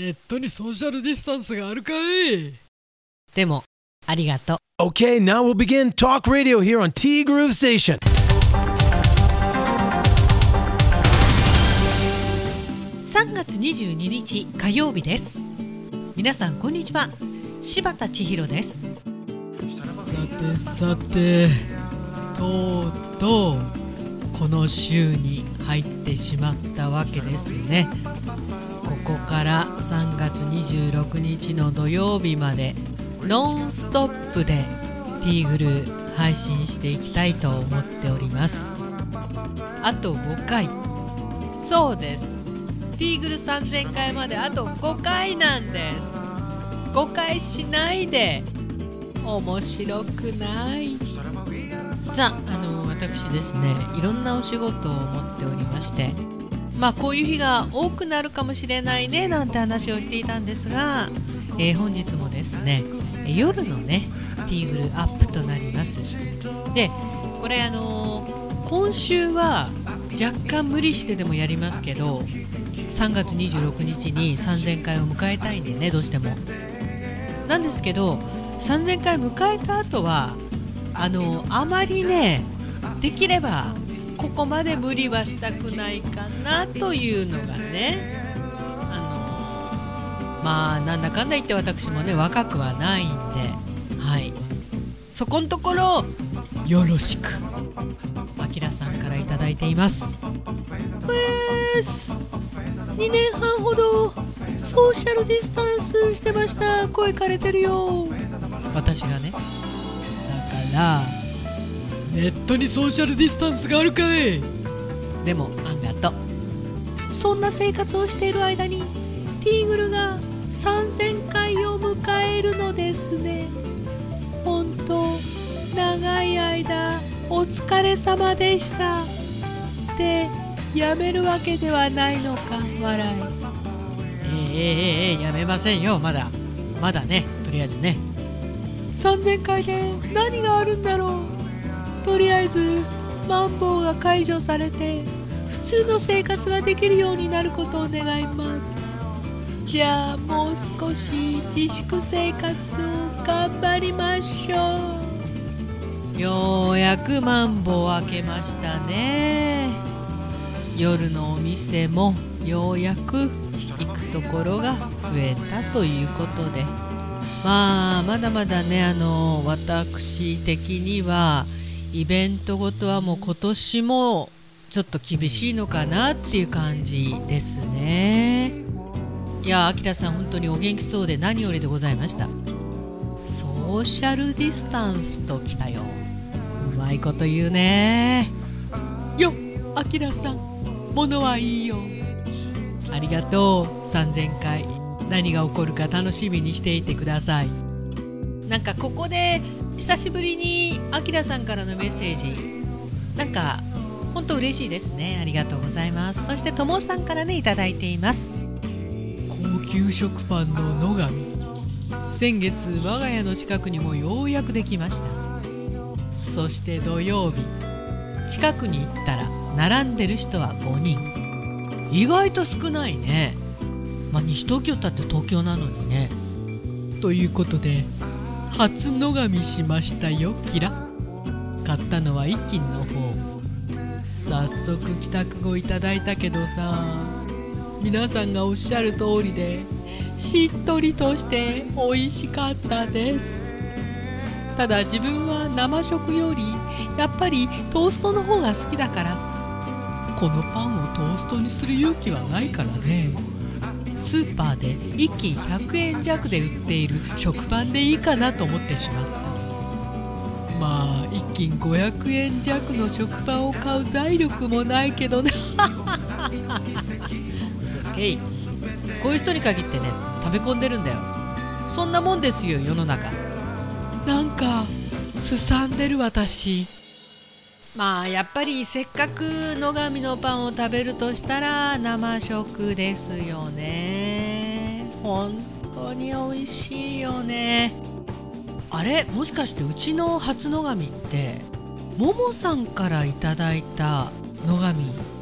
ネットにソーシャルディスタンスがあるかい？でもありがとう。Okay, now we'll begin Talk Radio here on T Groove Station. 3月22日火曜日です。皆さんこんにちは。柴田千尋です。さてさてとうとうこの週に入ってしまったわけですねここから3月26日の土曜日までノンストップでティーグルー配信していきたいと思っております。あと5回。そうです。ティーグル3000回まであと5回なんです。5回しないで。面白くない。さああの私ですねいろんなお仕事を持っておりましてまあこういう日が多くなるかもしれないねなんて話をしていたんですが、えー本日もですね夜のねティーグルアップとなります。でこれあのー今週は若干無理してでもやりますけど3月26日に3000回を迎えたいんでねどうしても。なんですけど3000回迎えた後はあのあまりねできればここまで無理はしたくないかなというのがね。あのまあなんだかんだ言って私もね若くはないんで。はい。そこんところよろしく。あきらさんからいただいています。です2年半ほどソーシャルディスタンスしてました。声枯れてるよ。私がねだからネットにソーシャルディスタンスがあるかい？でもあんがとうそんな生活をしている間にティーグルが3000回を迎えるのですね。本当長い間お疲れ様でした。でやめるわけではないのか笑い。ええええええやめませんよ。まだまだねとりあえずね。3000回で何があるんだろう？とりあえずマンボウが解除されて普通の生活ができるようになることを願います。じゃあもう少し自粛生活を頑張りましょう。ようやくマンボウ開けましたね。夜のお店もようやく行くところが増えたということで。まあまだまだねあの私的にはイベントごとはもう今年もちょっと厳しいのかなっていう感じですね。いやあきらさん本当にお元気そうで何よりでございました。ソーシャルディスタンスときたよ。うまいこと言うね。よあきらさん。ものはいいよ。ありがとう。3000回。何が起こるか楽しみにしていてください。なんかここで久しぶりにあきらさんからのメッセージ。なんか本当嬉しいですね。ありがとうございます。そしてともさんからねいただいています。高級食パンの野上。先月我が家の近くにもようやくできました。そして土曜日。近くに行ったら並んでる人は5人。意外と少ないね。まあ西東京だって東京なのにね。ということで初野上しましたよキラ。買ったのは一斤の方。早速帰宅後いただいたけどさ皆さんがおっしゃる通りでしっとりとして美味しかったです。ただ自分は生食よりやっぱりトーストの方が好きだからさ。このパンをトーストにする勇気はないからね。スーパーで1斤100円弱で売っている食パンでいいかなと思ってしまった。まあ1斤500円弱の食パンを買う財力もないけどね。嘘つけい。こういう人に限ってね食べ込んでるんだよ。そんなもんですよ世の中。なんかすさんでる私まあやっぱりせっかく野上のパンを食べるとしたら生食ですよね。本当に美味しいよね。あれもしかしてうちの初野上ってももさんからいただいた野上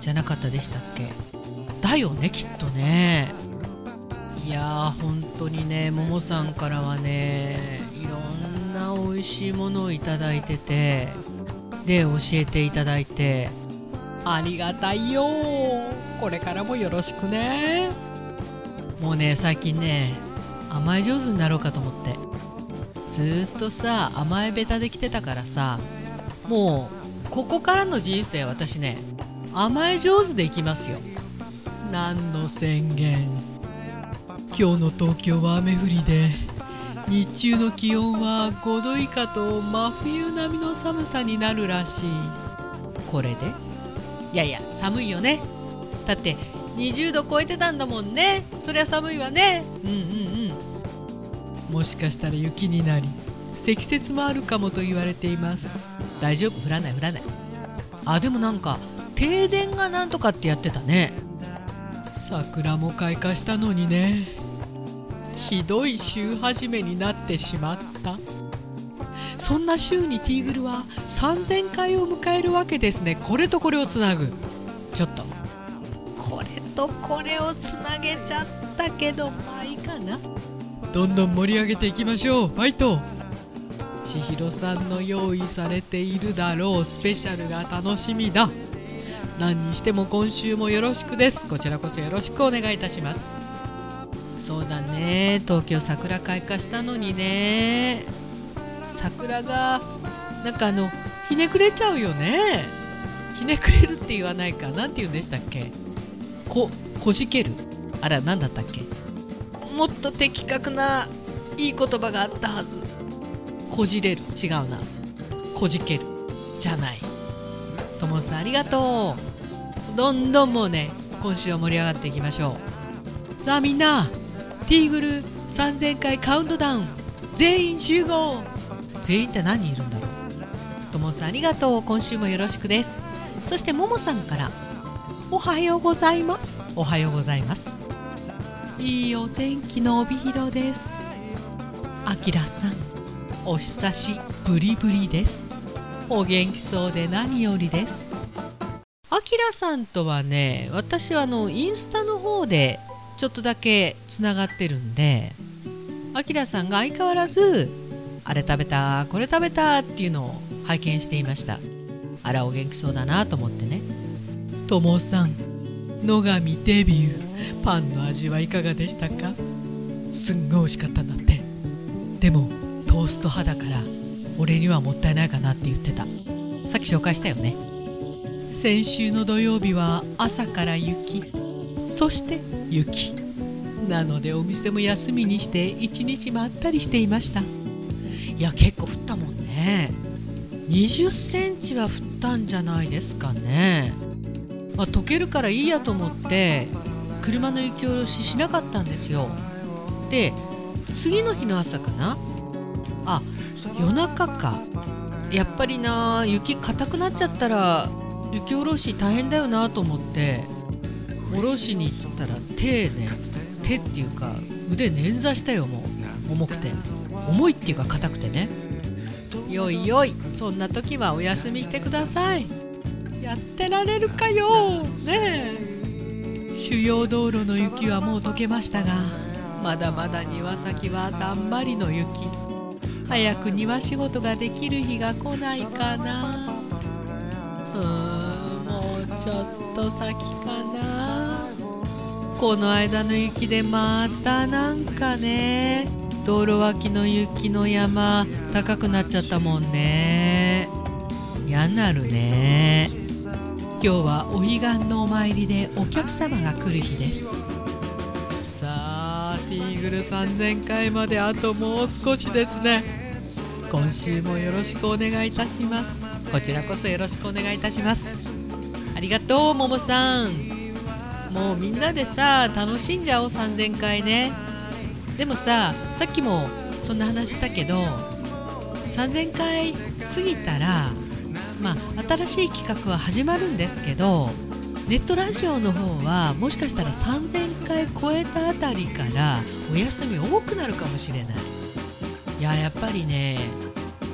じゃなかったでしたっけ？だよねきっとね。いやー本当にねももさんからはねいろんな美味しいものをいただいててで教えていただいて。ありがたいよ。これからもよろしくね。もうね最近ね甘え上手になろうかと思って。ずーっとさ甘えベタできてたからさもうここからの人生私ね甘え上手でいきますよ。何の宣言。今日の東京は雨降りで日中の気温は5度以下と真冬並みの寒さになるらしい。これで？いやいや寒いよね。だって20度超えてたんだもんね。そりゃ寒いわね。うんうんうん。もしかしたら雪になり積雪もあるかもと言われています。大丈夫？降らない降らない。あでもなんか停電がなんとかってやってたね。桜も開花したのにね。ひどい週始めになってしまった。そんな週にティーグルは3000回を迎えるわけですね。これとこれをつなぐ。ちょっと。これとこれをつなげちゃったけどまあいいかな。どんどん盛り上げていきましょう。ファイト。千尋さんの用意されているだろう。スペシャルが楽しみだ。何にしても今週もよろしくです。こちらこそよろしくお願いいたします。そうだねね。東京桜開花したのにね。桜がなんかあのひねくれちゃうよね。ひねくれるって言わないか。なんて言うんでしたっけ。ここじける。あら何だったっけ。もっと的確ないい言葉があったはず。こじれる。違うな。こじける。じゃない。ともさんありがとう。どんどんもうね今週は盛り上がっていきましょう。さあみんな。ティーグル3000回カウントダウン。全員集合。全員って何人いるんだろう。ともさんありがとう。今週もよろしくです。そしてももさんから。おはようございます。おはようございます。いいお天気の帯広です。あきらさん。お久しぶりぶりです。お元気そうで何よりです。あきらさんとはね私はあのインスタの方でちょっとだけつながってるんであきらさんが相変わらずあれ食べたこれ食べたっていうのを拝見していました。あらお元気そうだなと思ってね。ともさん野上デビュー。パンの味はいかがでしたか？すんごい美味しかったんだって。でもトースト派だから俺にはもったいないかなって言ってた。さっき紹介したよね。先週の土曜日は朝から雪そして雪。なのでお店も休みにして一日まったりしていました。いや結構降ったもんね。20センチは降ったんじゃないですかね、まあ、溶けるからいいやと思って車の雪下ろししなかったんですよ。で次の日の朝かな。あ夜中か。やっぱりな雪硬くなっちゃったら雪下ろし大変だよなと思って。下ろしに行ったら手ね手っていうか腕捻挫したよもう。重くて。重いっていうか硬くてね。よいよい。そんな時はお休みしてください。やってられるかよ。ねえ。主要道路の雪はもう溶けましたがまだまだ庭先はだんまりの雪。早く庭仕事ができる日が来ないかな。うーんもうちょっと先かな。この間の雪でまたなんかね道路脇の雪の山高くなっちゃったもんね。嫌なるね。今日はお彼岸のお参りでお客様が来る日です。さあティーグル3000回まであともう少しですね。今週もよろしくお願いいたします。こちらこそよろしくお願いいたします。ありがとうももさん。もうみんなでさ楽しんじゃおう3000回ね。でもささっきもそんな話したけど3000回過ぎたらまあ新しい企画は始まるんですけどネットラジオの方はもしかしたら3000回超えたあたりからお休み多くなるかもしれない。いややっぱりね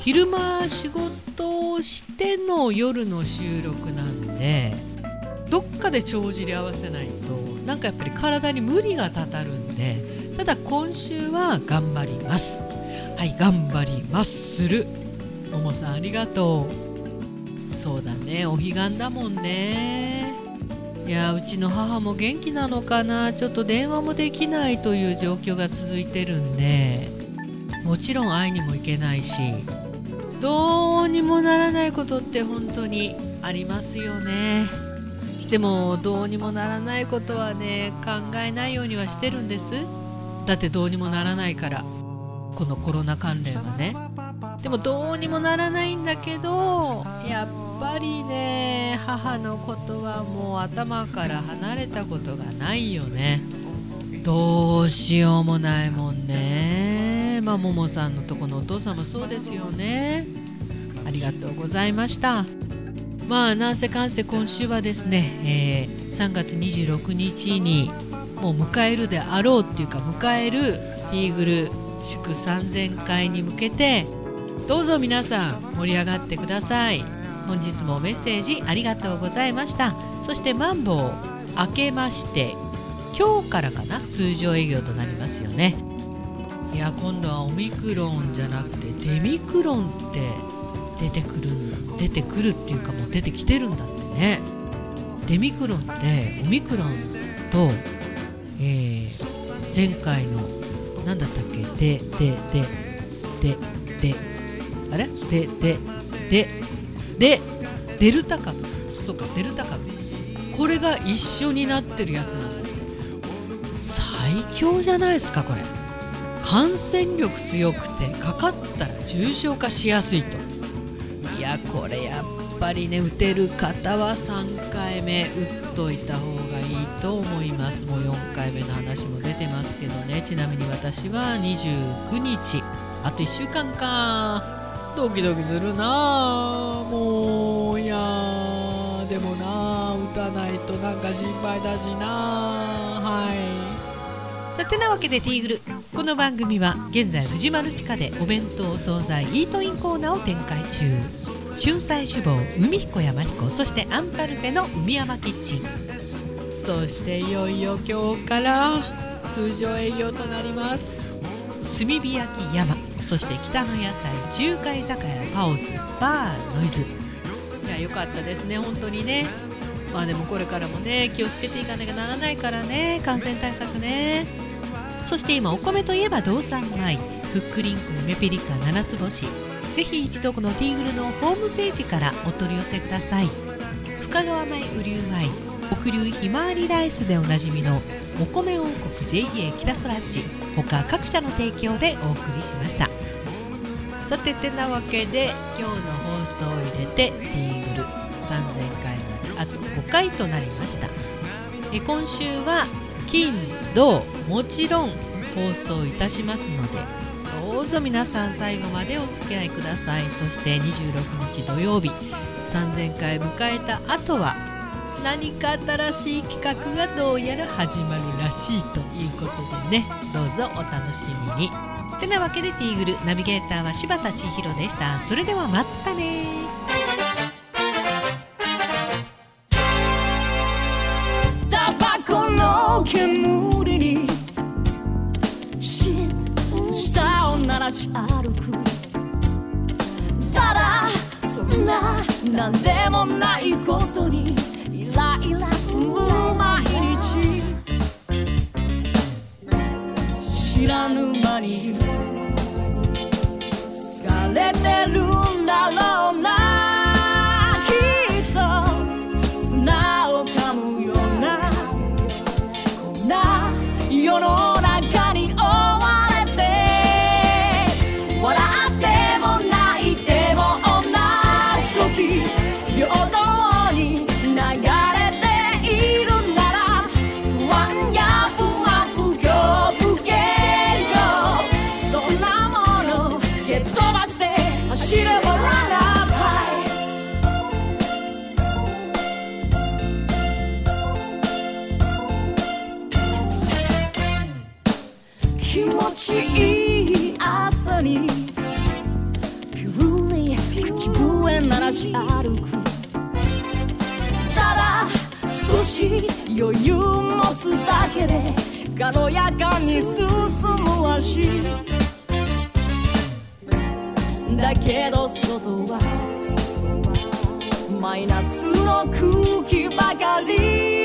昼間仕事をしての夜の収録なんでどっかで帳尻合わせないとなんかやっぱり体に無理がたたるんでただ今週は頑張ります。はい頑張りますする。ももさんありがとう。そうだねお彼岸だもんね。いやうちの母も元気なのかな。ちょっと電話もできないという状況が続いてるんでもちろん会いにも行けないしどうにもならないことって本当にありますよね。でもどうにもならないことはね考えないようにはしてるんです。だってどうにもならないから。このコロナ関連はね。でもどうにもならないんだけどやっぱりね母のことはもう頭から離れたことがないよね。どうしようもないもんね。まあももさんのとこのお父さんもそうですよね。ありがとうございました。まあなんせかんせ今週はですね、えー、3月26日にもう迎えるであろうっていうか迎えるイーグル祝3000回に向けてどうぞ皆さん盛り上がってください。本日もメッセージありがとうございました。そしてマンボウ明けまして今日からかな通常営業となりますよね。いや今度はオミクロンじゃなくてデミクロンって出てくるんだ。出てくるっていうかもう出てきてるんだってね。デミクロンってオミクロンと、えー、前回の何だったっけ？ででででであれ？ででででデルタ株。そうかデルタ株。これが一緒になってるやつなんだ。最強じゃないですかこれ。感染力強くてかかったら重症化しやすいと。やこれやっぱりね打てる方は3回目打っといた方がいいと思います。もう4回目の話も出てますけどね。ちなみに私は29日。あと1週間か。ドキドキするな。もういやでもな打たないとなんか心配だしなはい。さてなわけでティーグルこの番組は現在藤丸地下でお弁当惣菜イートインコーナーを展開中。春菜志望海彦山彦そしてアンパルフェの海山キッチン。そしていよいよ今日から通常営業となります。炭火焼き山そして北の屋台中華居酒屋パオズバーノイズ。いや良かったですね本当にね。まあでもこれからもね気をつけていかなきゃならないからね感染対策ね。そして今お米といえば道産米フックリンクメペリカ七つ星。ぜひ一度このティーグルのホームページからお取り寄せください。深川米雨竜米北流ひまわりライスでおなじみのお米王国 JA 北そらっち他各社の提供でお送りしました。さててなわけで今日の放送を入れてティーグル3000回まであと5回となりました。え今週は金土もちろん放送いたしますのでどうぞ皆さん最後までお付き合いください。そして26日土曜日3000回迎えた後は何か新しい企画がどうやら始まるらしいということでね。どうぞお楽しみに。てなわけでティーグルナビゲーターは柴田千尋でした。それではまたね街歩くただそんな何でもないことにイライラする毎日知らぬ間に疲れてる歩くただ少し余裕持つだけで軽やかに進む足だけど外はマイナスの空気ばかり。